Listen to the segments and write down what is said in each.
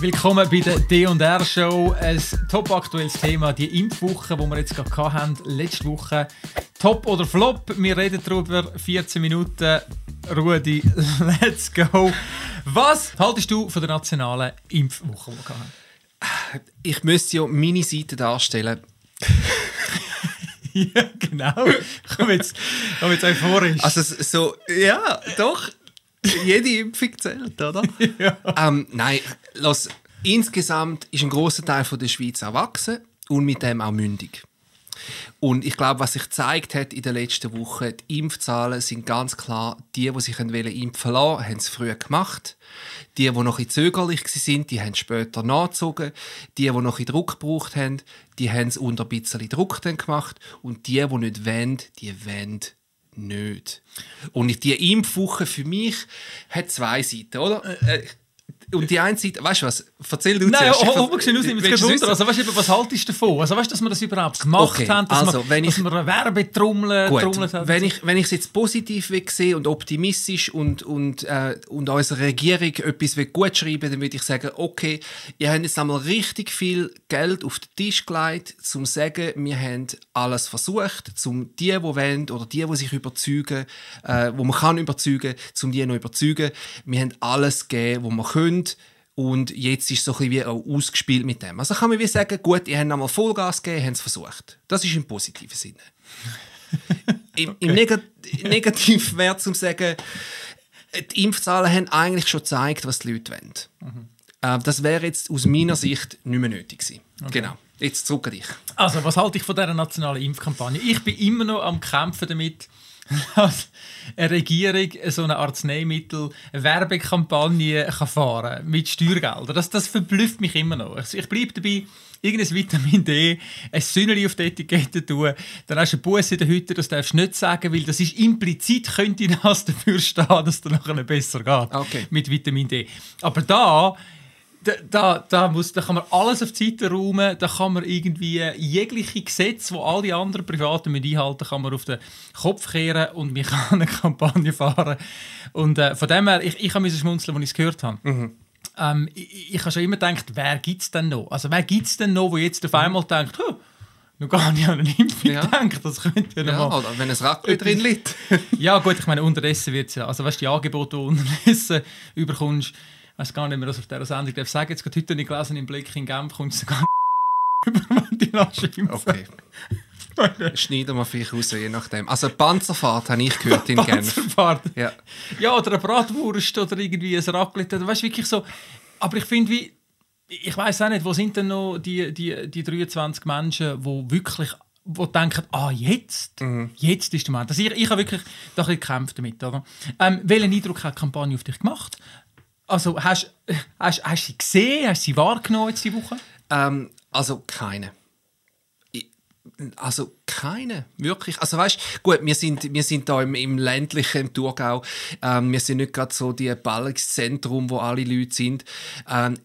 Willkommen bei der D&R Show. Ein top aktuelles Thema, die Impfwoche, die wir jetzt gerade hatten, letzte Woche. Top oder Flop? Wir reden darüber. 14 Minuten. Rudi, let's go. Was haltest du von der nationalen Impfwoche, die wir hatten? Ich müsste ja meine Seite darstellen. ja, genau. Komm jetzt, komm jetzt euphorisch. Also so, ja, doch. Jede Impfung zählt, oder? ja. Ähm, nein, los, insgesamt ist ein großer Teil von der Schweiz erwachsen und mit dem auch mündig. Und ich glaube, was sich gezeigt hat in den letzten Wochen, die Impfzahlen sind ganz klar, die, die sich impfen lassen, haben es früher gemacht. Die, die noch ein zögerlich waren, die haben später nachgezogen. Die, die noch ein Druck gebraucht haben, die haben es unter ein bisschen Druck dann gemacht. Und die, die nicht wollen, die wollen nicht. Und die Impfwoche für mich hat zwei Seiten, oder? Und die eine Seite, weißt du was, erzähl du Nein, zuerst. Nein, oh, schnell aus, ich Wunder. Also, weißt du, was haltest du davon? Also, weißt du, dass wir das überhaupt gemacht okay, haben, dass, also, wir, wenn dass ich, wir eine Werbetrommel haben? Wenn ich, wenn ich es jetzt positiv sehe und optimistisch und, und, äh, und unserer Regierung etwas gut schreiben dann würde ich sagen, okay, ihr habt jetzt einmal richtig viel Geld auf den Tisch gelegt, um zu sagen, wir haben alles versucht, um die, die wollen oder die, die sich überzeugen, äh, wo man kann überzeugen, um die noch überzeugen. Wir haben alles gegeben, was wir können können. Und jetzt ist es so ein bisschen wie auch ausgespielt mit dem. Also kann man wie sagen, gut, ihr habt einmal Vollgas gegeben, haben es versucht. Das ist im positiven Sinne. Im, okay. im Negat Negativ wäre zu sagen, die Impfzahlen haben eigentlich schon gezeigt, was die Leute wollen. Mhm. Äh, das wäre jetzt aus meiner Sicht nicht mehr nötig gewesen. Okay. Genau. Jetzt zurück an dich. Also, was halte ich von dieser nationalen Impfkampagne? Ich bin immer noch am Kämpfen damit, eine Regierung so eine Arzneimittel-Werbekampagne fahren kann mit Steuergeldern. Das, das verblüfft mich immer noch. Ich bleibe dabei, irgendein Vitamin D, ein Sünneli auf die Etikette tun, dann hast du einen Bus in der Hütte, das darfst du nicht sagen, weil das ist implizit, könnte das dafür stehen, dass es dir nachher besser geht okay. mit Vitamin D. Aber da da, da, muss, da kann man alles auf die Seite räumen, da kann man irgendwie jegliche Gesetze, die alle anderen Privaten mit einhalten, kann man auf den Kopf kehren und wir kann eine Kampagne fahren. Und äh, von dem her, ich, ich habe schmunzeln, als ich es gehört habe. Mhm. Ähm, ich, ich habe schon immer gedacht, wer gibt es denn noch? Also wer gibt es denn noch, der jetzt auf einmal denkt, huh, noch gar nicht an eine Impfung ja. gedacht. Das könnte ja, ja oder wenn ein Raclette drin liegt. ja gut, ich meine, unterdessen wird es ja, also weißt du, die Angebote, die du unterdessen überkommst, weiß gar nicht mehr, was auf dieser Sendung darf sagen. Jetzt gerade heute nicht gelesen, im Blick in Genf kommt es gar nicht über die Okay. Schneiden wir vielleicht raus, je nachdem. Also Panzerfahrt habe ich gehört in Genf. Panzerfahrt? Ja. ja, oder eine Bratwurst oder irgendwie ein Raclette. Weißt du, wirklich so... Aber ich finde, wie... Ich weiß auch nicht, wo sind denn noch die, die, die 23 Menschen, die wirklich wo denken, ah, jetzt, mhm. jetzt ist der Moment. Also ich, ich habe wirklich da ein gekämpft damit. Oder? Ähm, welchen Eindruck hat die Kampagne auf dich gemacht? Also hast, hast, hast du sie gesehen, hast du sie wahrgenommen jetzt Woche? Ähm, also keine. Also keine, wirklich. Also weißt, gut, wir sind, wir sind da im, im ländlichen Thurgau. Ähm, wir sind nicht gerade so die Ballungszentrum, wo alle Leute sind. Ähm,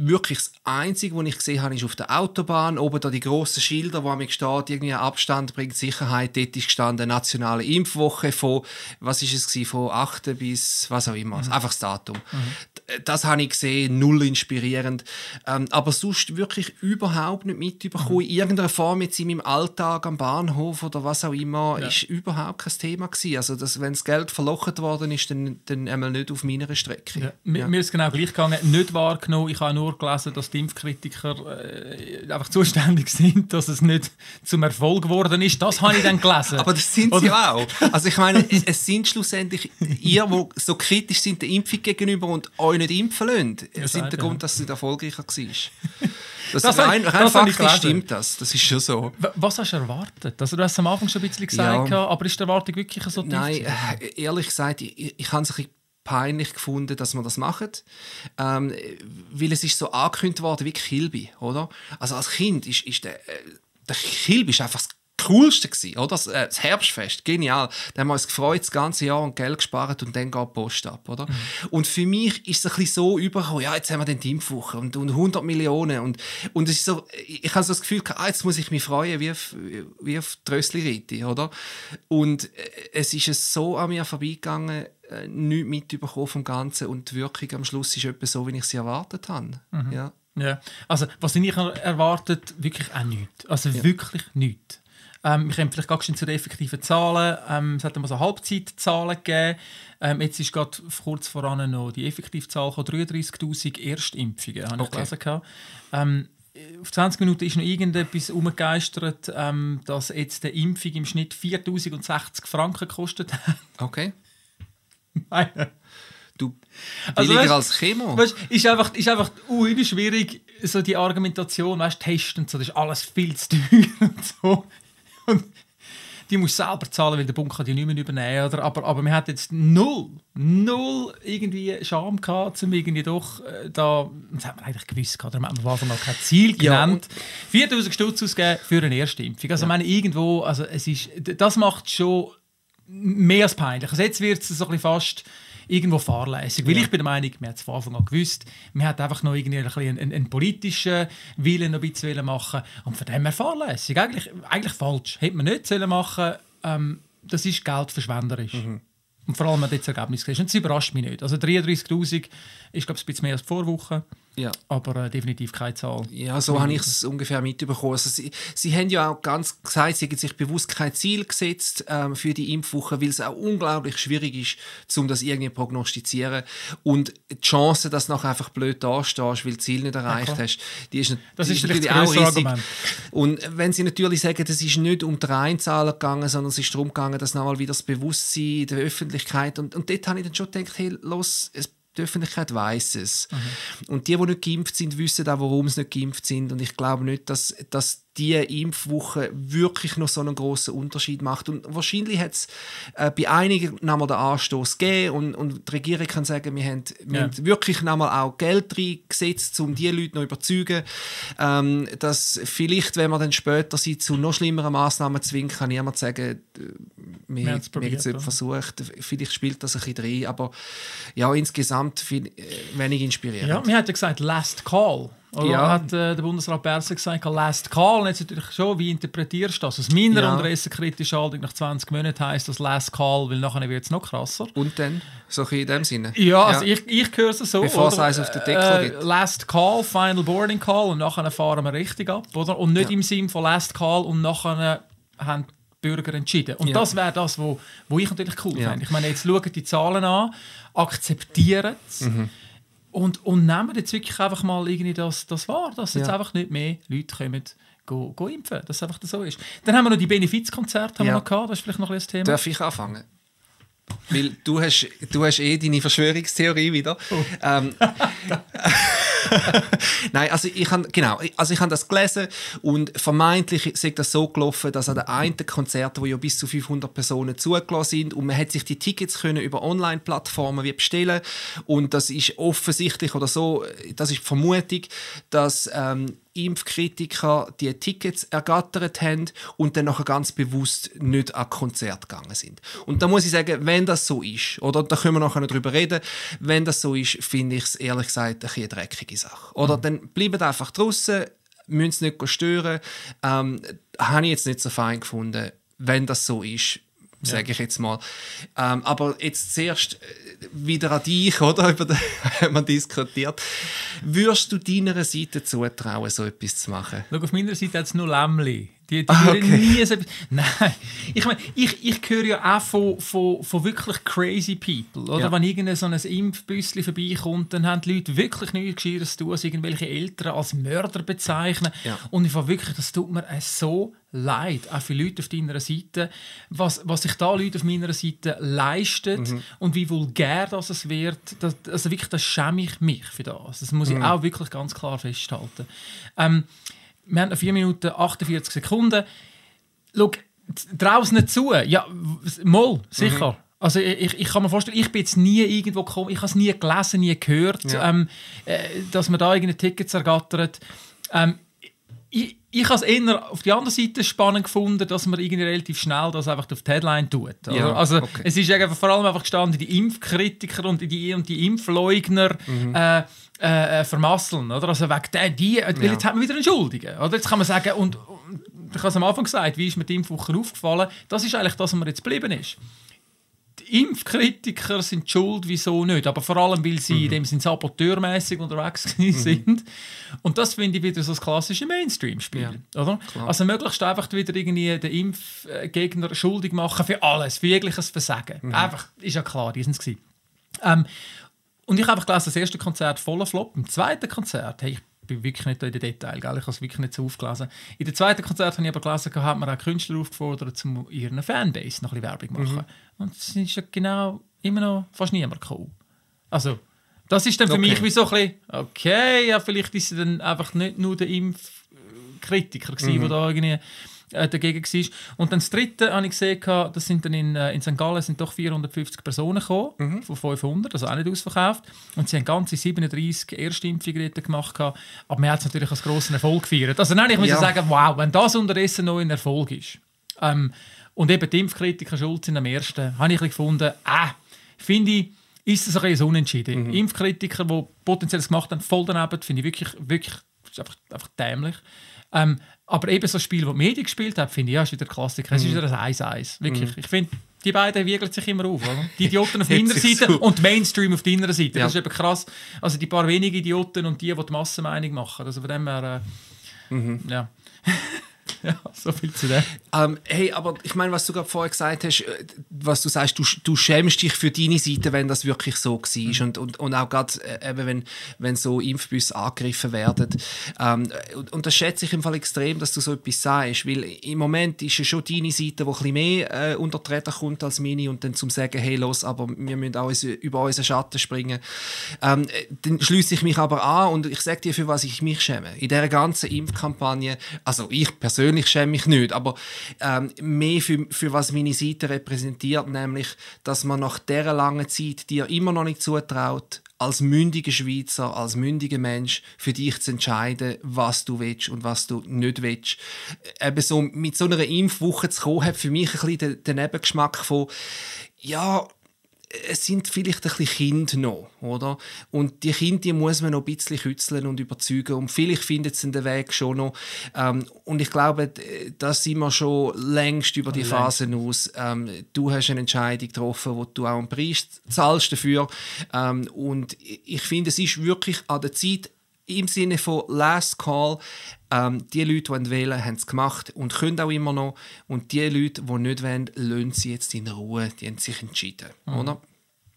wirklich das Einzige, was ich gesehen habe, ist auf der Autobahn. Oben da die grossen Schilder, wo mir steht, irgendwie Abstand bringt Sicherheit. Dort ist gestanden nationale Impfwoche von, was ist es gewesen, von 8. bis was auch immer. Mhm. Einfach das Datum. Mhm. Das habe ich gesehen, null inspirierend. Ähm, aber sonst wirklich überhaupt nicht mitbekommen. Mhm. In irgendeiner Form jetzt in meinem Alltag am Bahnhof oder was auch immer, ja. ist überhaupt kein Thema gewesen. Also, dass, wenn das Geld verlocht worden ist, dann, dann einmal nicht auf meiner Strecke. Ja. Ja. Mir ist genau gleich gegangen. Nicht wahrgenommen. Ich habe nur nur gelesen, dass die Impfkritiker äh, einfach zuständig sind, dass es nicht zum Erfolg geworden ist. Das habe ich dann gelesen. Aber das sind sie Oder? auch. Also ich meine, es sind schlussendlich ihr, die so kritisch sind der Impfung gegenüber und euch nicht impfen lassen, das sind der ja. Grund, dass es nicht erfolgreicher war. Das, das rein, rein das faktisch stimmt das. Das ist schon so. Was hast du erwartet? Also du hast es am Anfang schon ein bisschen gesagt, ja. aber ist die Erwartung wirklich so tief? Nein, äh, ehrlich gesagt, ich, ich habe es ein bisschen peinlich gefunden, dass man das macht, ähm, weil es ist so angekündigt worden wie Kilby, oder? Also als Kind ist, ist der, äh, der Kilby ist einfach das Coolste gewesen, oder? Das, äh, das, Herbstfest, genial. Da haben wir uns gefreut, das ganze Jahr und Geld gespart und dann geht die Post ab, oder? Mhm. Und für mich ist es ein bisschen so übergekommen, ja, jetzt haben wir den Impfwoche und, und 100 Millionen und, und es ist so, ich habe so das Gefühl, ah, jetzt muss ich mich freuen wie auf, wie auf Trössli-Ritti, oder? Und äh, es ist so an mir vorbeigegangen, äh, nichts mitbekommen vom Ganzen und die Wirkung am Schluss ist etwa so, wie ich sie erwartet habe. Mhm. Ja. Ja, also was ich erwartet, wirklich auch nichts. Also Ja. wirklich nichts. Ähm, wir kommen vielleicht gar nicht zu den effektiven Zahlen. Ähm, es hat mal so Halbzeitzahlen gegeben. Ähm, jetzt ist gerade kurz voran noch die Effektivzahl gekommen, 33'000 Erstimpfungen, habe ich Okay. gelesen. gehabt. Ähm, auf 20 Minuten ist noch irgendetwas umgegeistert, ähm, dass jetzt die Impfung im Schnitt 4060 Franken gekostet hat. Okay. Meine- Du Also, weißt- als Chemo. Weißt, ist einfach, ist einfach ui, schwierig, so die Argumentation, weißt, testen und so, das ist alles viel zu teuer und so. Und die musst du selber zahlen, weil der Bund kann die nicht mehr übernehmen. Oder? Aber, aber man hat jetzt null, null irgendwie Scham gehabt, um irgendwie doch äh, da, das hat man eigentlich gewusst, gehabt, darum hat man von Anfang an kein Ziel Ja, genannt, 4000 Stutz ausgeben für eine erste Impfung. Also ich meine, irgendwo, also es ist, das macht schon mehr als peinlich. Also jetzt wird es so ein bisschen fast irgendwo fahrlässig. Weil ich bin der Meinung, wir haben es von Anfang an gewusst, man hat einfach noch irgendwie ein bisschen einen, einen, politischen Willen noch ein bisschen machen und von dem her fahrlässig. Eigentlich, eigentlich falsch. Hätte man nicht sollen machen ähm, das ist geldverschwenderisch. Und vor allem, wenn du jetzt das Ergebnis siehst. Und das überrascht mich nicht. Also 33'000 ist, glaube ich, ein bisschen mehr als die Vorwoche, Ja. aber äh, definitiv keine Zahl. Ja, so habe ich es ungefähr mitbekommen. Also sie, sie haben ja auch ganz gesagt, sie haben sich bewusst kein Ziel gesetzt ähm, für die Impfwoche, weil es auch unglaublich schwierig ist, um das irgendwie zu prognostizieren. Und die Chance, dass du nachher einfach blöd dastehst, weil du das Ziel nicht erreicht klar. hast, die ist, Das die ist natürlich auch riesig. Argument. Und wenn sie natürlich sagen, es ist nicht um die Reinzahlen gegangen, sondern es ist darum gegangen, dass nochmal wieder das Bewusstsein der Öffentlichkeit und, und dort habe ich dann schon gedacht, hey, los, es die Öffentlichkeit weiß es. Mhm. Und die, die nicht geimpft sind, wissen auch, warum sie nicht geimpft sind. Und ich glaube nicht, dass, dass die Impfwoche wirklich noch so einen großen Unterschied macht. Und wahrscheinlich hat es äh, bei einigen nochmal den Anstoß gegeben und, und die Regierung kann sagen, wir haben, wir Ja. haben wirklich nochmal auch Geld reingesetzt, um die Leute noch überzeugen, ähm, dass vielleicht, wenn man dann später sie zu noch schlimmeren Massnahmen zwingt, kann niemand sagen, äh, wir, Wir haben es nicht versucht. Vielleicht spielt das ein bisschen rein, aber ja, insgesamt viel, äh, wenig inspirierend. Ja, man hat ja gesagt, Last Call. Oder Ja. hat äh, der Bundesrat Berset gesagt, Last Call. Und jetzt natürlich schon, wie interpretierst du das? Aus meiner Ja. Interessenkritische Haltung nach 20 Monaten heisst das Last Call, weil nachher wird es noch krasser. Und dann, so in dem Sinne. Ja, also ich, ich höre es so. Bevor es eins auf den Deckel gibt. Last Call, Final Boarding Call und nachher fahren wir richtig ab. Oder? Und nicht Ja. im Sinn von Last Call und nachher haben die Bürger entschieden. Und Ja. das wäre das, wo, wo ich natürlich cool Ja. fände. Ich meine, jetzt schauen die Zahlen an, akzeptieren es Mhm. Und, und nehmen jetzt wirklich einfach mal irgendwie das, das wahr, dass jetzt Ja. einfach nicht mehr Leute kommen, go, go impfen, dass es einfach so ist. Dann haben wir noch die Benefizkonzerte haben wir Ja. noch gehabt, das ist vielleicht noch ein Thema. Darf ich anfangen? Weil du hast, du hast eh deine Verschwörungstheorie wieder. Ähm, Nein, also ich habe genau, also ich das gelesen und vermeintlich ist das so gelaufen, dass an den einen Konzerten, wo ja bis zu 500 Personen zugelassen sind und man hat sich die Tickets können über Online-Plattformen wie bestellen und das ist offensichtlich oder so, das ist die Vermutung, dass ähm, Impfkritiker die Tickets ergattert haben und dann nachher ganz bewusst nicht an Konzert gegangen sind. Und da muss ich sagen, wenn das so ist, oder? Da können wir nachher noch drüber reden, wenn das so ist, finde ich es ehrlich gesagt ein bisschen eine dreckige Sache. Oder dann bleibt einfach draußen, müssen es nicht stören. Ähm, habe ich jetzt nicht so fein gefunden, wenn das so ist sage ich jetzt mal. Ähm, aber jetzt zuerst äh, wieder an dich, oder? Über den haben wir diskutiert. Würdest du deiner Seite zutrauen, so etwas zu machen? Schau, auf meiner Seite hat es nur Lämmli. Die, die Ah, würden okay. nie so Nein. Ich meine, ich, ich höre ja auch von, von, von wirklich crazy people. Oder? Ja. Wenn irgendein so ein Impfbüsschen vorbeikommt, dann haben die Leute wirklich nichts Gescheites zu tun, als irgendwelche Eltern als Mörder bezeichnen. Ja. Und ich war wirklich, das tut mir so leid, auch für Leute auf deiner Seite, was, was sich da Leute auf meiner Seite leisten Mhm. und wie vulgär das es wird. Das, also wirklich, das schäme ich mich für das. Das muss ich Mhm. auch wirklich ganz klar festhalten. Ähm, wir haben noch 4 Minuten 48 Sekunden. Schau, draußen nicht zu. Ja, mal, sicher. Also ich, ich kann mir vorstellen, ich bin jetzt nie irgendwo gekommen, ich habe es nie gelesen, nie gehört, Ja. ähm, äh, dass man da irgendeine Tickets ergattert. Ähm, ich, ich habe es eher auf die andere Seite spannend gefunden, dass man irgendwie relativ schnell das einfach auf die Headline tut. Ja, also okay. es ist einfach vor allem einfach gestanden, die Impfkritiker und die, und die Impfleugner Mhm. äh, äh, äh, vermasseln. Oder? Also wegen der, die, weil Ja. jetzt haben wir wieder einen Schuldigen. Oder? Jetzt kann man sagen, und, und ich habe es am Anfang gesagt, wie ist mir die Impfwoche aufgefallen, das ist eigentlich das, was mir jetzt geblieben ist. Die Impfkritiker sind schuld, wieso nicht? Aber vor allem, weil sie mhm. in dem sind saboteurmäßig unterwegs mhm. sind. Und das finde ich wieder so das klassische Mainstream-Spiel. Ja, oder? Also möglichst einfach wieder irgendwie den Impfgegner schuldig machen für alles, für jegliches Versagen. Mhm. Einfach, ist ja klar, die sind es ähm, Und ich habe gelesen, das erste Konzert voller Flop. Im zweiten Konzert, hey, ich bin wirklich nicht in den Detail, gell? ich habe es wirklich nicht so aufgelesen. In dem zweiten Konzert habe ich aber gelesen, hat man auch Künstler aufgefordert, um ihren Fanbase noch ein bisschen Werbung zu machen. Mhm. Und es ist ja genau immer noch fast niemand gekommen. Also, das ist dann für okay. mich wie so ein bisschen, okay, ja, vielleicht ist es dann einfach nicht nur der Impfkritiker, mhm. der da irgendwie äh, dagegen war. Und dann das dritte habe ich gesehen, das sind dann in, äh, in St. Gallen sind doch 450 Personen gekommen, mhm. von 500, also auch nicht ausverkauft. Und sie haben ganze 37 Erstimpfungen gemacht. Aber man hat es natürlich als grossen Erfolg gefeiert. Also nein, ich muss ja. sagen, wow, wenn das unterdessen noch ein Erfolg ist. Ähm, und eben die Impfkritiker schuld sind am ersten, habe ich gefunden, äh, finde ich, ist das ein bisschen unentschieden. Mhm. Impfkritiker, die potenziell das gemacht haben, voll daneben, finde ich wirklich, wirklich einfach, einfach dämlich. Ähm, aber eben so ein Spiel, das die Medien gespielt hat, finde ich, ja, ist wieder Klassiker. Es ist mhm. wieder ein 1-1. Wirklich. Mhm. Ich finde, die beiden wiegeln sich immer auf. Oder? Die Idioten auf der inneren Seite und die Mainstream auf der inneren Seite. Ja. Das ist eben krass. Also die paar wenigen Idioten und die, die die Massenmeinung machen. Also von dem her, äh, mhm. ja. ja, so viel zu dem. Ähm, hey, aber ich meine, was du gerade vorher gesagt hast, äh, was du sagst, du, du schämst dich für deine Seite, wenn das wirklich so war. Mhm. Und, und, und auch gerade, äh, eben, wenn, wenn so Impfbüsse angegriffen werden. Ähm, und, und, das schätze ich im Fall extrem, dass du so etwas sagst, weil im Moment ist ja schon deine Seite, die ein bisschen mehr äh, unter Treten kommt als meine und dann zum sagen, hey, los, aber wir müssen auch über unseren Schatten springen. Ähm, dann schließe ich mich aber an und ich sage dir, für was ich mich schäme. In dieser ganzen Impfkampagne, also ich persönlich persönlich schäme mich nicht, aber ähm, mehr für, für was meine Seite repräsentiert, nämlich, dass man nach dieser langen Zeit dir immer noch nicht zutraut, als mündiger Schweizer, als mündiger Mensch für dich zu entscheiden, was du willst und was du nicht willst. Eben so mit so einer Impfwoche zu kommen, hat für mich ein bisschen den, den Nebengeschmack von, ja, es sind vielleicht ein bisschen Kinder noch, oder? Und die Kinder, die muss man noch ein bisschen kützeln und überzeugen und vielleicht findet sie den Weg schon noch. Ähm, und ich glaube, da sind wir schon längst über die Phasen aus. Ähm, du hast eine Entscheidung getroffen, wo du auch einen Preis zahlst dafür. Ähm, und ich finde, es ist wirklich an der Zeit, im Sinne von Last Call, ähm, die Leute, die wählen, haben es gemacht und können auch immer noch. Und die Leute, die nicht wollen, lassen sie jetzt in Ruhe. Die haben sich entschieden, mhm. oder?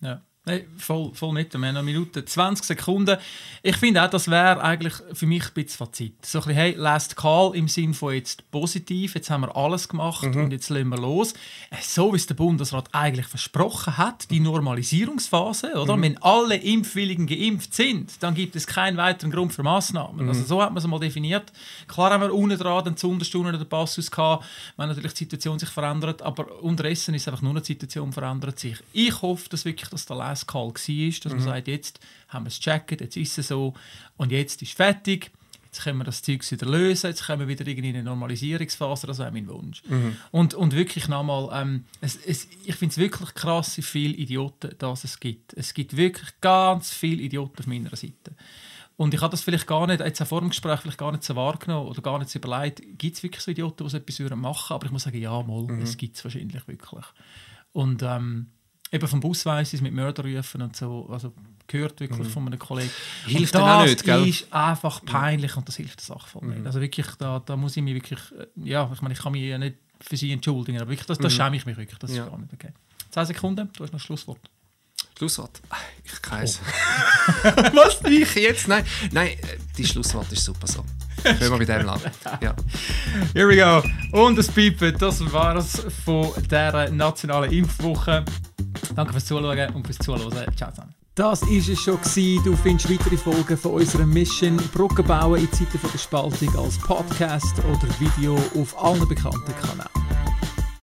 Ja. Hey, voll, voll mit. Wir haben noch Minute 20 Sekunden. Ich finde auch, das wäre eigentlich für mich ein bisschen Fazit. So ein bisschen, hey, last call im Sinne von jetzt positiv, jetzt haben wir alles gemacht mhm. und jetzt lassen wir los. Äh, so wie es der Bundesrat eigentlich versprochen hat, die Normalisierungsphase, oder? Mhm. Wenn alle Impfwilligen geimpft sind, dann gibt es keinen weiteren Grund für Massnahmen. Mhm. Also so hat man es mal definiert. Klar haben wir unten dran den Sonderstunde oder Passus gehabt, wenn natürlich die Situation sich verändert, aber unterdessen ist einfach nur eine Situation verändert sich. Ich hoffe, dass wirklich das der Last Call war, dass mhm. man sagt, jetzt haben wir es gecheckt, jetzt ist es so und jetzt ist es fertig. Jetzt können wir das Zeug wieder lösen, jetzt kommen wir wieder in eine Normalisierungsphase, das wäre mein Wunsch. Mhm. Und, und wirklich nochmal, ähm, es, es, ich finde es wirklich krass, wie viele Idioten das es gibt. Es gibt wirklich ganz viele Idioten auf meiner Seite. Und ich habe das vielleicht gar nicht, jetzt vor dem Gespräch vielleicht gar nicht so wahrgenommen oder gar nicht so überlegt, gibt es wirklich so Idioten, die so etwas machen? Aber ich muss sagen, ja, mal, mhm. es gibt es wahrscheinlich wirklich. Und ähm, eben vom Bus weiss ich mit Mörderrufen und so, also gehört wirklich mhm. von einem Kollegen. Hilft und das auch nicht, gell? ist einfach peinlich und das hilft der Sache voll nicht. Mhm. Also wirklich, da, da muss ich mich wirklich, äh, ja, ich meine, ich kann mich ja nicht für sie entschuldigen, aber wirklich, das, das mhm. schäme ich mich wirklich, das ja. ist gar nicht okay. 10 Sekunden, du hast noch Schlusswort. Schlusswort? Ich keins. Oh. Was? Ich jetzt? Nein, nein, äh, die Schlusswort ist super so. Können wir mit dem lang. Ja. Here we go. Und das Piepen, das war es von dieser nationalen Impfwoche. Danke fürs Zuschauen und fürs Zuhören. Ciao zusammen. Das war es schon. Du findest weitere Folgen von unserer Mission Brücken bauen in Zeiten der Spaltung als Podcast oder Video auf allen bekannten Kanälen.